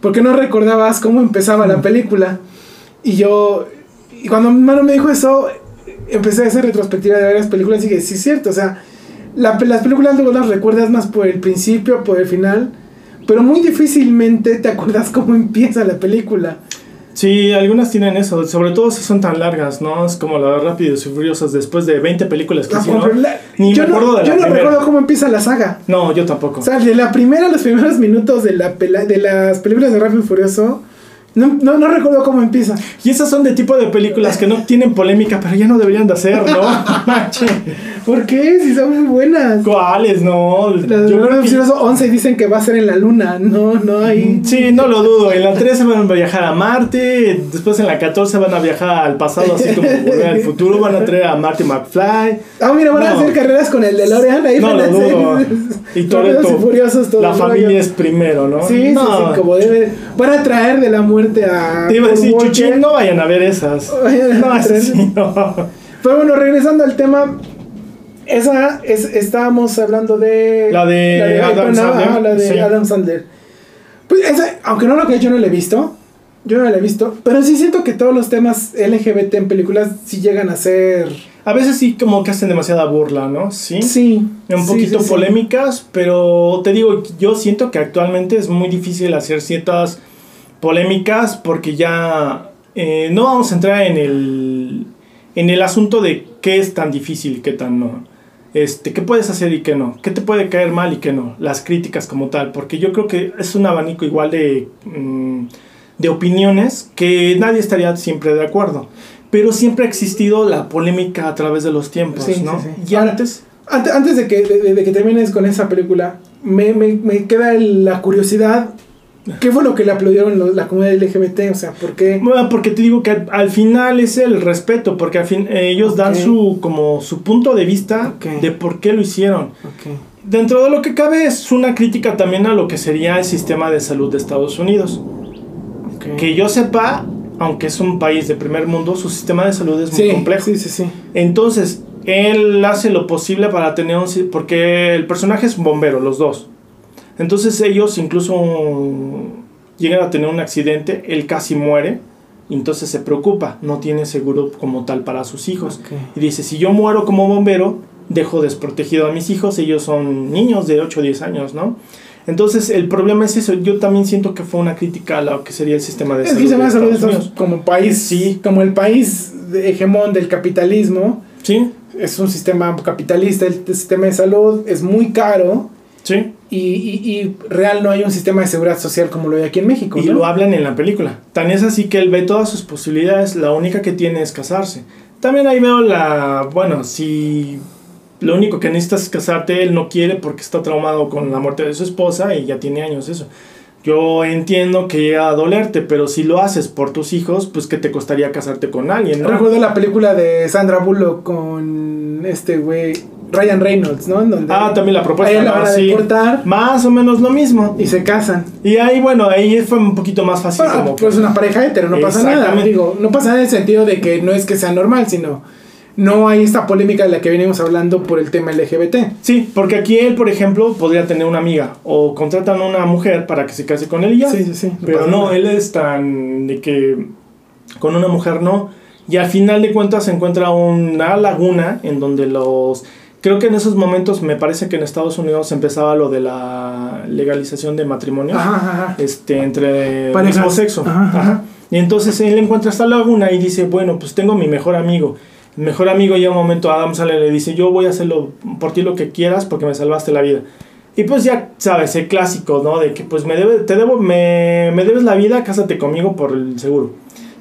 porque no recordabas cómo empezaba la película. Y yo, y cuando hermano me dijo eso, empecé a hacer retrospectiva de varias películas y dije, sí, es cierto, o sea, la- las películas luego las recuerdas más por el principio, por el final, pero muy difícilmente te acuerdas cómo empieza la película. Sí, algunas tienen eso, sobre todo si son tan largas, ¿no? Es como la de Rápidos y Furiosos después de 20 películas que hicieron. la- Ni yo me no, acuerdo de la yo no primera. recuerdo cómo empieza la saga. No, yo tampoco. O sea, de la primera los primeros minutos de, la de las películas de Rápido y Furioso, no, no, no recuerdo cómo empieza. Y esas son de tipo de películas que no tienen polémica, pero ya no deberían de hacer, ¿no? ¿Por qué? Si son muy buenas. ¿Cuáles? No. Las de Yo creo que- Furioso 11 dicen que va a ser en la luna. No, no hay. Sí, no lo dudo. En la 13 van a viajar a Marte, después en la 14 van a viajar al pasado, así como volver al futuro, van a traer a Marty McFly. Ah, mira, van a No. hacer carreras con el DeLorean. Ahí No van a lo hacer- dudo. Toretto, y todo la familia es primero, ¿no? Sí, sí, sí, como debe. Van a traer de la muerte a. Te iba a decir, Paul Walker. Chuchín, no vayan a ver esas. Vayan No, sí, no. Pero bueno, regresando al tema, esa es, estábamos hablando de La de Adam Sandler, ajá, la de sí. Adam Sandler. Pues esa, aunque no lo que yo no la he visto, yo no la he visto, pero sí siento que todos los temas LGBT en películas sí llegan a ser A veces sí como que hacen demasiada burla, ¿no? Sí. sí, Un poquito sí, sí. polémicas, pero te digo, yo siento que actualmente es muy difícil hacer ciertas polémicas porque ya eh, no vamos a entrar en el, en el asunto de qué es tan difícil y qué tan no. Este, qué puedes hacer y qué no, qué te puede caer mal y qué no, las críticas como tal, porque yo creo que es un abanico igual de, mm, de opiniones que nadie estaría siempre de acuerdo, pero siempre ha existido la polémica a través de los tiempos, Sí, ¿no? sí, sí. Y Ahora, antes... Ante- Antes de que, de, de que termines con esa película, me, me, me queda la curiosidad. ¿Qué fue lo que le aplaudieron la comunidad LGBT? O sea, ¿por qué? Bueno, porque te digo que al, al final es el respeto, porque al fin ellos dan su como su punto de vista de por qué lo hicieron. Dentro de lo que cabe es una crítica también a lo que sería el sistema de salud de Estados Unidos. Que yo sepa, aunque es un país de primer mundo, su sistema de salud es muy Sí, complejo. sí, sí, sí. Entonces, él hace lo posible para tener un... Porque el personaje es un bombero, los dos. Entonces ellos incluso llegan a tener un accidente, él casi muere, y entonces se preocupa, no tiene seguro como tal para sus hijos. Y dice, si yo muero como bombero, dejo desprotegido a mis hijos, ellos son niños de 8 o 10 años, ¿no? Entonces el problema es eso, yo también siento que fue una crítica a lo que sería el sistema de Es salud. se me de Estados Unidos. como país, Sí. como el país hegemón del capitalismo. Sí, Es un sistema capitalista, el sistema de salud es muy caro sí. y, y, y real no hay un sistema de seguridad social como lo hay aquí en México. Y ¿no? lo hablan en la película. Tan es así que él ve todas sus posibilidades, la única que tiene es casarse. También ahí veo la, bueno, si lo único que necesitas es casarte, él no quiere porque está traumado con la muerte de su esposa y ya tiene años eso. yo entiendo que llega a dolerte, pero si lo haces por tus hijos, pues que te costaría casarte con alguien, ¿no? Recuerdo la película de Sandra Bullock con este güey, Ryan Reynolds, ¿no? En donde Ah, también la propuesta, a ella la van a Sí. deportar Más o menos lo mismo. y se casan. Y ahí, bueno, ahí fue un poquito más fácil. Bueno, como que- pues una pareja hetero, no pasa nada. Digo, no pasa nada en el sentido de que no es que sea normal, sino no hay esta polémica de la que venimos hablando por el tema LGBT. Sí, porque aquí él, por ejemplo, podría tener una amiga o contratan a una mujer para que se case con él y ya. Sí, sí, sí. Pero no, nada. él es tan de que con una mujer no. Y al final de cuentas se encuentra una laguna en donde los... Creo que en esos momentos me parece que en Estados Unidos empezaba lo de la legalización de matrimonio Ajá, este, entre Parejas. mismo sexo. Ajá. Y entonces él encuentra esta laguna y dice, bueno, pues tengo mi mejor amigo. El mejor amigo llega un momento, Adam sale y le dice, yo voy a hacerlo por ti lo que quieras porque me salvaste la vida. Y pues ya sabes, el clásico, ¿no? De que pues me, debe, te debo, me, me debes la vida, cásate conmigo por el seguro.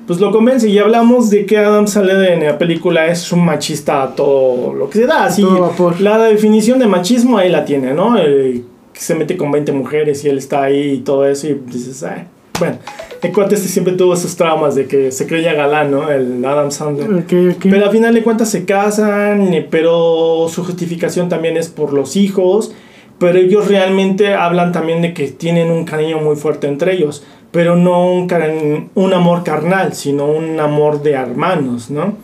Pues lo convence y hablamos de que Adam sale en la película es un machista a todo lo que se da. Así, Todo vapor. la definición de machismo ahí la tiene, ¿no? El que se mete con 20 mujeres y él está ahí y todo eso y dices, "Ay". bueno, el cuate este siempre tuvo esos traumas de que se creía galán, ¿no? El Adam Sandler. Pero al final de cuentas se casan, pero su justificación también es por los hijos. Pero ellos realmente hablan también de que tienen un cariño muy fuerte entre ellos. Pero no un, un amor carnal, sino un amor de hermanos, ¿no?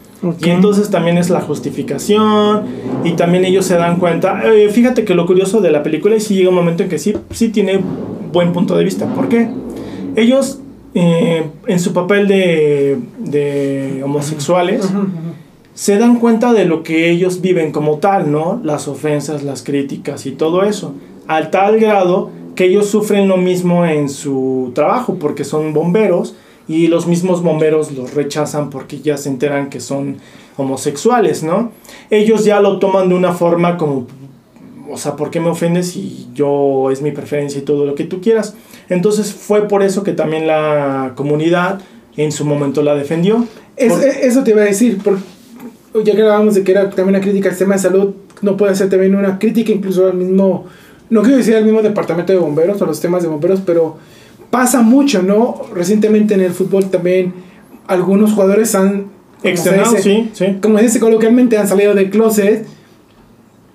Y entonces también es la justificación. Y también ellos se dan cuenta. eh, fíjate que lo curioso de la película es si llega un momento en que sí, sí tiene buen punto de vista. ¿Por qué? Ellos, eh, en su papel de, de homosexuales, se dan cuenta de lo que ellos viven como tal, ¿no? Las ofensas, las críticas y todo eso. Al tal grado que ellos sufren lo mismo en su trabajo porque son bomberos y los mismos bomberos los rechazan porque ya se enteran que son homosexuales, ¿no? Ellos ya lo toman de una forma como, o sea, ¿por qué me ofendes si yo es mi preferencia y todo lo que tú quieras? Entonces fue por eso que también la comunidad en su momento la defendió. Es- Por- eh, eso te iba a decir, porque ya que hablábamos de que era también una crítica al sistema de salud, no puede ser también una crítica incluso al mismo, no quiero decir al mismo departamento de bomberos o los temas de bomberos, pero pasa mucho, ¿no? Recientemente en el fútbol también algunos jugadores han, Externado, dice- sí, sí. como se dice coloquialmente, han salido del closet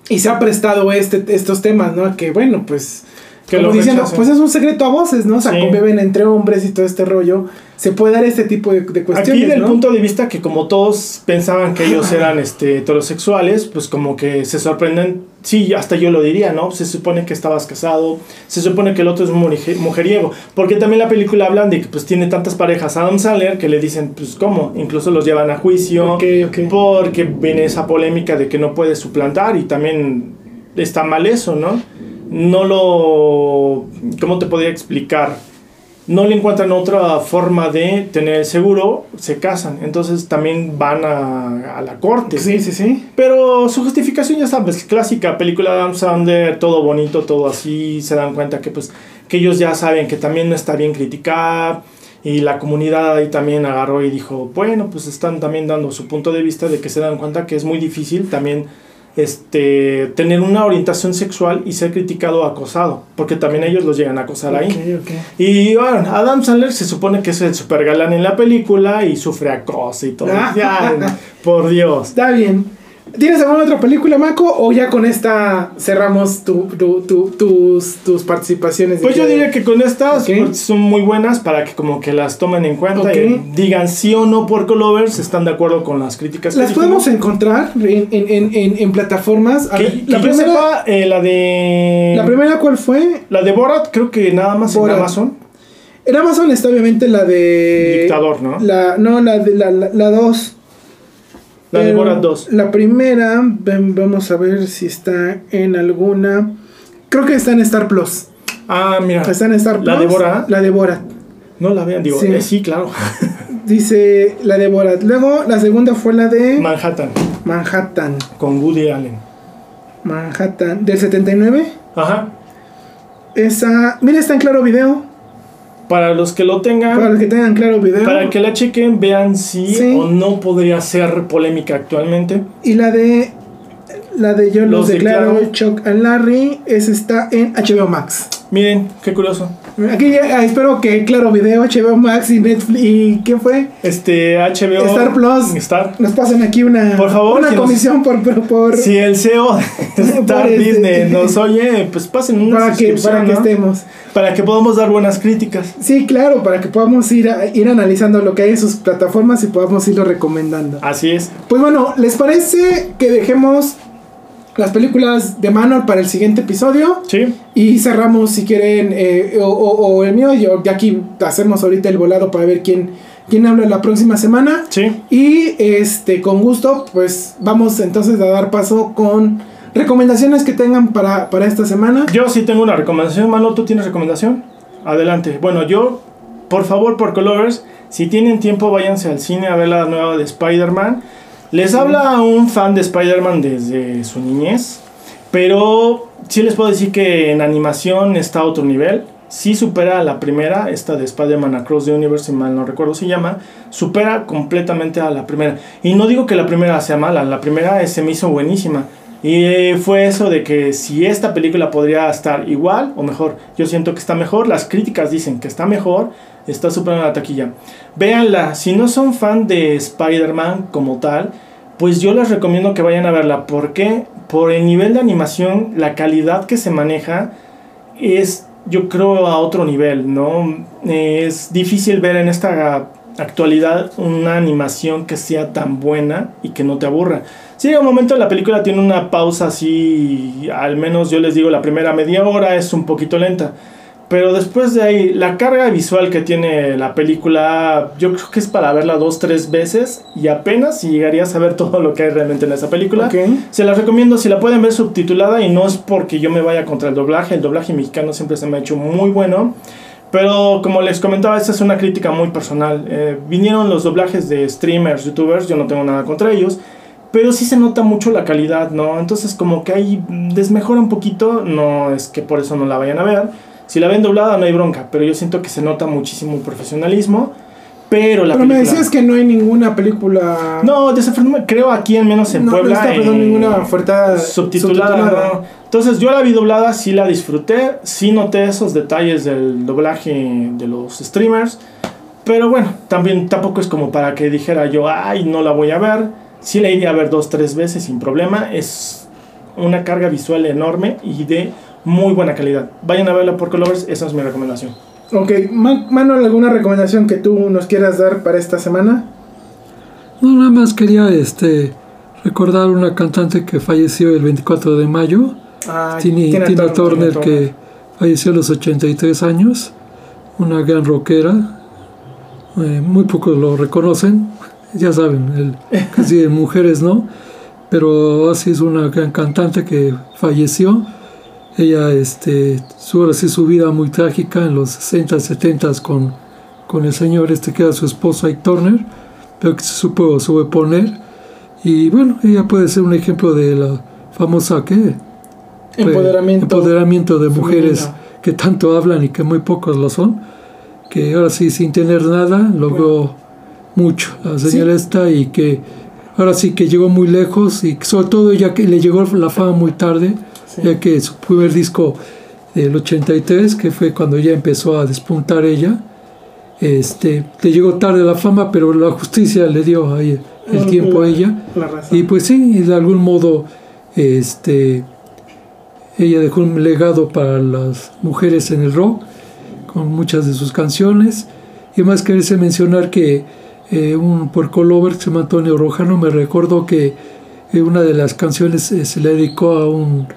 y se ha prestado este, estos temas, ¿no? Que bueno, pues... Que como lo diciendo, pues es un secreto a voces, ¿no? O sea, Sí. conviven entre hombres y todo este rollo. Se puede dar este tipo de, de cuestiones, Aquí del ¿no? punto de vista que como todos pensaban que ellos eran este, heterosexuales, pues como que se sorprenden, sí, hasta yo lo diría, ¿no? Se supone que estabas casado, se supone que el otro es muje- mujeriego, porque también la película hablan de que pues tiene tantas parejas Adam Sandler que le dicen, pues cómo, incluso los llevan a juicio, Ok, ok. porque viene esa polémica de que no puede suplantar y también está mal eso, ¿no? No lo... ¿Cómo te podría explicar? No le encuentran otra forma de tener el seguro, se casan, entonces también van a, a la corte. Sí, sí, sí. Pero su justificación ya sabes, clásica, película de Adam Sandler, todo bonito, todo así, se dan cuenta que pues que ellos ya saben que también no está bien criticar y la comunidad ahí también agarró y dijo, bueno, pues están también dando su punto de vista de que se dan cuenta que es muy difícil también este tener una orientación sexual y ser criticado o acosado, porque también ellos los llegan a acosar ahí. Y bueno, Adam Sandler se supone que es el super galán en la película y sufre acoso y todo. Ah. Ya, por Dios. Está bien. ¿Tienes alguna otra película, Maco? ¿O ya con esta cerramos tu, tu- tu- tus, tus participaciones? Pues yo diría que con estas pues, son muy buenas para que como que las tomen en cuenta Ok. y digan sí o no por Colovers, están de acuerdo con las críticas. que ¿Las dijimos. podemos encontrar en, en, en, en, plataformas? A Que, ver, que la, primera, sepa, eh, la de... ¿La primera cuál fue? La de Borat creo que nada más Borat. en Amazon. En Amazon está obviamente la de... Dictador, ¿no? La, no, la de la, la, la de Borat 2. La primera, vamos a ver si está en alguna. Creo que está en Star Plus. Ah, mira. Está en Star Plus. ¿La de Borat? La de Borat. No la vean, digo, Sí. eh, sí, claro. Dice la de Borat. Luego la segunda fue la de Manhattan, Manhattan. con Woody Allen. Manhattan. Del 79. Ajá. Esa. Mira, está en claro video. Para los que lo tengan, Para los que tengan claro video. para que la chequen, vean si Sí. o no podría ser polémica actualmente. Y la de. La de Yo los, Los declaro. Chuck and Larry. Esa está en HBO Max. Miren, qué curioso. Aquí ya, ah, espero que, claro, video, HBO Max y Netflix. ¿Y qué fue? Este, HBO. Star Plus. Star. Nos pasen aquí una, Por favor, una si nos- comisión por, por, por- Si el CEO de Star este- Disney nos oye, pues pasen una para que, para que estemos. Para que podamos dar buenas críticas. Sí, claro, para que podamos ir, a- ir analizando lo que hay en sus plataformas y podamos irlo recomendando. Así es. Pues bueno, ¿les parece que dejemos las películas de Manor para el siguiente episodio? Sí. Y cerramos si quieren, eh, o, o- o el mío, yo ya aquí hacemos ahorita el volado para ver quién, quién habla la próxima semana. Sí. Y este, con gusto, pues vamos entonces a dar paso con recomendaciones que tengan para, para esta semana. Yo sí tengo una recomendación. Mano, ¿tú tienes recomendación? Adelante. Bueno, yo, por favor, por Colovers, si tienen tiempo, váyanse al cine a ver la nueva de Spider-Man. Les habla un fan de Spider-Man desde su niñez, pero sí les puedo decir que en animación está a otro nivel. Sí supera a la primera, esta de Spider-Man Across the Universe, si mal no recuerdo se llama, supera completamente a la primera. Y no digo que la primera sea mala, la primera se me hizo buenísima. Y fue eso de que si esta película podría estar igual o mejor, yo siento que está mejor, las críticas dicen que está mejor, está superando la taquilla. Véanla, si no son fan de Spider-Man como tal, pues yo les recomiendo que vayan a verla. ¿Por qué? Por el nivel de animación, la calidad que se maneja es, yo creo, a otro nivel, ¿no? Es difícil ver en esta actualidad una animación que sea tan buena y que no te aburra. Sí, llega un momento la película tiene una pausa así, al menos yo les digo, la primera media hora es un poquito lenta. Pero después de ahí, la carga visual que tiene la película, yo creo que es para verla dos, tres veces y apenas si llegarías a ver todo lo que hay realmente en esa película. Se las recomiendo si la pueden ver subtitulada y no es porque yo me vaya contra el doblaje, el doblaje mexicano siempre se me ha hecho muy bueno. Pero como les comentaba, esta es una crítica muy personal. Eh, vinieron los doblajes de streamers, youtubers, yo no tengo nada contra ellos, pero sí se nota mucho la calidad, ¿no? Entonces como que ahí desmejora un poquito, no es que por eso no la vayan a ver. Si la ven doblada no hay bronca, pero yo siento que se nota muchísimo profesionalismo. Pero la Pero me decías que no hay ninguna película. No, desafortunadamente, creo aquí al menos en no, Puebla. no está perdón, en- ninguna oferta subtitulada, subtitulada. no. Entonces yo la vi doblada, sí la disfruté, sí noté esos detalles del doblaje de los streamers, pero bueno, también tampoco es como para que dijera yo, ay, no la voy a ver, sí la iría a ver dos, tres veces sin problema, es una carga visual enorme y de muy buena calidad. Vayan a verla por Colovers, esa es mi recomendación. Ok, Ma- Manuel, ¿alguna recomendación que tú nos quieras dar para esta semana? No, nada más quería este recordar una cantante que falleció el 24 de mayo, Ah, Tini- Tina Tina, Turner. Turner, que falleció a los 83 años, una gran rockera, eh, muy pocos lo reconocen, ya saben, el, casi de mujeres no, pero así es una gran cantante que falleció. Ella, este, su, ahora sí, su vida muy trágica en los 60, 70 con, con el señor este que era su esposo Ike Turner, pero que se supo sobreponer. Y bueno, ella puede ser un ejemplo de la famosa que Empoderamiento. empoderamiento de mujeres que tanto hablan y que muy pocos lo son, que ahora sí sin tener nada logró mucho la señora esta y que ahora sí que llegó muy lejos y sobre todo ya que le llegó la fama muy tarde. Ya que su primer disco del 83, que fue cuando ya empezó a despuntar ella, este, le llegó tarde la fama, pero la justicia le dio ahí el tiempo a la- ella. Y pues sí, de algún modo, este, ella dejó un legado para las mujeres en el rock, con muchas de sus canciones. Y más quererse mencionar que eh, un puerco lover que se llama Antonio Rojano me recordó que eh, una de las canciones eh, se le dedicó a un,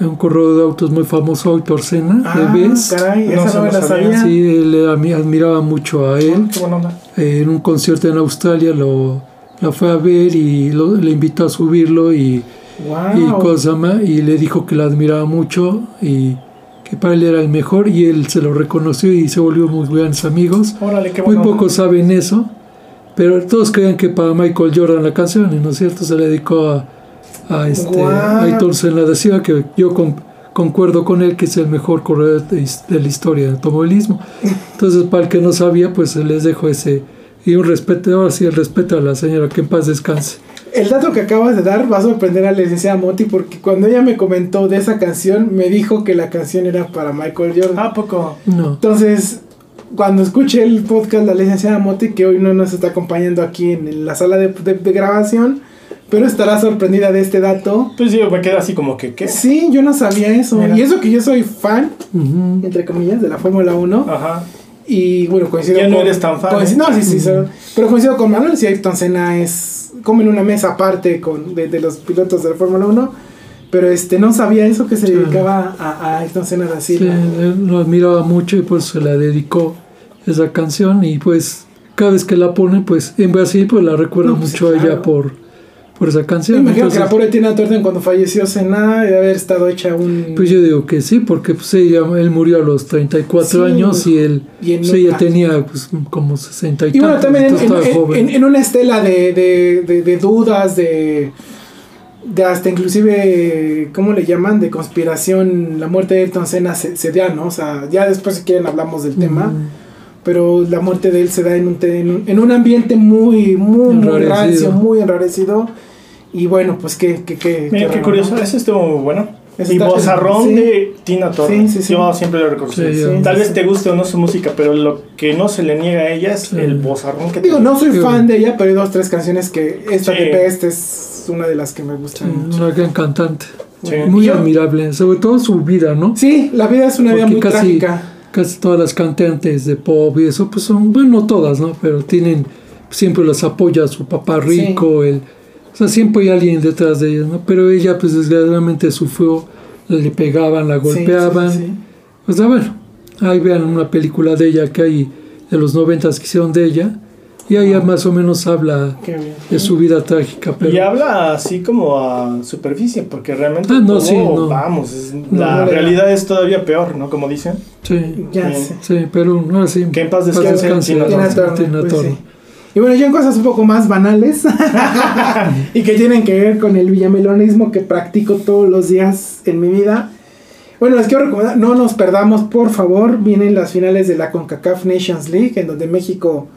un corredor de autos muy famoso, Héctor Senna, ah, de Bess. caray, No esa no me la sabía. sabía. Sí, él admi- admiraba mucho a él. Qué buena onda. Eh, en un concierto en Australia lo, la fue a ver y lo- le invitó a subirlo y, Wow. y, cosa y le dijo que la admiraba mucho y que para él era el mejor y él se lo reconoció y se volvió muy buenos amigos. Órale, qué Muy pocos saben eso, pero todos creen que para Michael Jordan la canción, y ¿no es cierto? Se le dedicó a, a este Guau. a Ayrton Senna, decía que yo con- concuerdo con él que es el mejor corredor de, de la historia del automovilismo. Entonces, para el que no sabía, pues les dejo ese y un respeto, ahora sí el respeto a la señora, que en paz descanse. el dato que acabas de dar va a sorprender a la licenciada Moti porque cuando ella me comentó de esa canción, me dijo que la canción era para Michael Jordan. ¿A poco? No. Entonces, cuando escuché el podcast la licenciada Moti, que hoy no nos está acompañando aquí en la sala de, de- de grabación, pero estará sorprendida de este dato. Pues yo me quedé así como que, ¿qué? Sí, yo no sabía eso. Mira. Y eso que yo soy fan, entre comillas, de la Fórmula 1. Ajá. Y bueno, coincido Ya no con- eres tan fan, ¿eh? No, sí, sí, so- pero coincido con Manuel, si Ayrton Senna es como en una mesa aparte con, de, de los pilotos de la Fórmula 1, pero este no sabía eso que se dedicaba a, a Ayrton Senna da Sí, lo admiraba mucho y pues se la dedicó esa canción y pues cada vez que la pone pues en Brasil pues la recuerda No, pues, mucho a claro. ella por, por esa Me canción. imagino que Entonces, la pobre Tina Turner cuando falleció Senna de haber estado hecha un... pues yo digo que sí, porque pues ella, él murió a los 34 Sí, años y él y pues, ella tenía pues como 60 y, Y bueno, tantos, también en, en- en- en- una estela de, de, de- de dudas, de, de hasta inclusive, ¿cómo le llaman? De conspiración, la muerte de Ayrton Senna se, se da, ¿no? O sea, ya después si quieren hablamos del tema, Ujú. Pero la muerte de él se da en un, te- en un, en un ambiente muy, muy, muy Enrarecido. rancio, muy enrarecido. Y bueno, pues qué, qué, qué, Mira, qué raro, curioso, ¿no? ese estuvo muy bueno. Ese y vozarrón sí. de Tina Turner. Sí, sí, sí. Yo siempre lo reconozco. Sí, Sí, Tal sí, vez sí. te guste o no su música, pero lo que no se le niega a ella es Sí. el vozarrón que Digo, tiene. no soy Sí. fan de ella, pero hay dos, tres canciones que esta Sí. de Best es una de las que me gustan Sí, mucho. una gran cantante. Sí. Muy admirable, sobre todo su vida, ¿no? Sí, la vida es una vida Porque muy casi- trágica. Casi todas las cantantes de pop y eso, pues son, bueno, no todas, ¿no? Pero tienen, siempre las apoya su papá rico, el, o sea, siempre hay alguien detrás de ellas, ¿no? Pero ella, pues desgraciadamente sufrió, le pegaban, la golpeaban. sí, sí. O sea, bueno, ahí vean una película de ella que hay de los noventas que hicieron de ella, y ahí ya más o menos habla de su vida trágica, pero... Y habla así como a superficie, porque realmente Ah, no, todo, sí, no. vamos, es- No, la no realidad es todavía peor, ¿no? Como dicen. Sí, Ya Sí. sé. sí, pero ahora sí. Que en paz descanse pues. Y bueno, ya en cosas un poco más banales y que tienen que ver con el villamelonismo que practico todos los días en mi vida. Bueno, les quiero recomendar, no nos perdamos, por favor. Vienen las finales de la CONCACAF Nations League, en donde México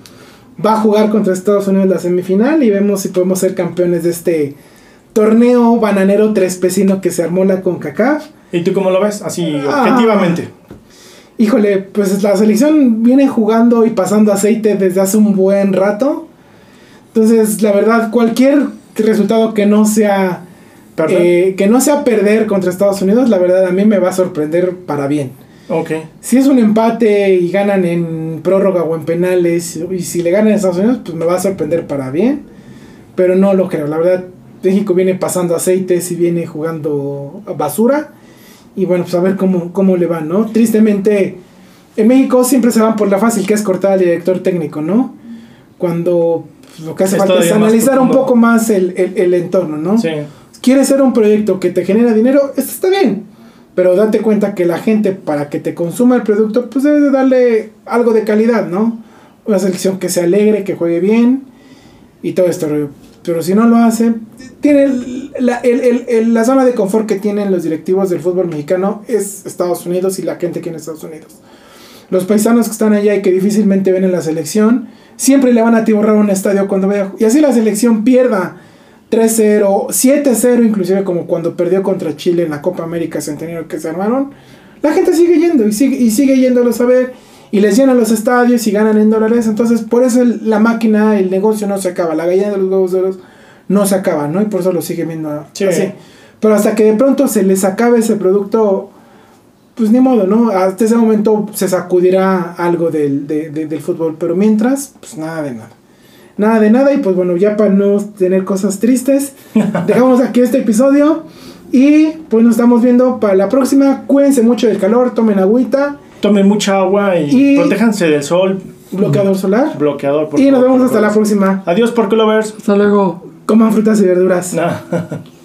va a jugar contra Estados Unidos la semifinal y vemos si podemos ser campeones de este torneo bananero trespecino que se armó la CONCACAF. ¿Y tú cómo lo ves? Así, Ah. objetivamente. Híjole, pues la selección viene jugando y pasando aceite desde hace un buen rato. Entonces, la verdad, cualquier resultado que no sea eh, que no sea perder contra Estados Unidos, la verdad a mí me va a sorprender para bien. Ok. Si es un empate y ganan en prórroga o en penales y si le ganan a Estados Unidos, pues me va a sorprender para bien. Pero no lo creo, la verdad México viene pasando aceites y viene jugando basura. Y bueno, pues a ver cómo, cómo le va, ¿no? Tristemente, en México siempre se van por la fácil, que es cortar al director técnico, ¿no? Cuando pues, lo que hace Es falta es analizar un poco más el, el- el entorno, ¿no? Sí. quieres ser un proyecto que te genera dinero, esto está bien. Pero date cuenta que la gente, para que te consuma el producto, pues debe de darle algo de calidad, ¿no? Una selección que se alegre, que juegue bien y todo esto. Pero si no lo hace, tiene la, el- el- la zona de confort que tienen los directivos del fútbol mexicano es Estados Unidos y la gente que en Estados Unidos. Los paisanos que están allá y que difícilmente ven en la selección, siempre le van a atiborrar un estadio cuando vaya. Y así la selección pierda 3-0, 7-0, inclusive como cuando perdió contra Chile en la Copa América Centenario que se armaron. La gente sigue yendo y sigue, y sigue yéndolos a ver y les llenan los estadios y ganan en dólares. Entonces, por eso el- la máquina, el negocio no se acaba. La gallina de los huevos de oro no se acaba, ¿no? Y por eso lo sigue viendo Sí. así. Pero hasta que de pronto se les acabe ese producto, pues ni modo, ¿no? Hasta ese momento se sacudirá algo del, de- de- del fútbol. Pero mientras, pues nada de nada. Nada de nada. Y pues bueno, ya para no tener cosas tristes, dejamos aquí este episodio. Y pues nos estamos viendo para la próxima. Cuídense mucho del calor, tomen agüita, Tomen mucha agua y, Y- protéjanse del sol, bloqueador solar. bloqueador. por Y nos vemos por hasta la próxima. Adiós, porco lovers. Hasta luego. Coman frutas y verduras. Nah.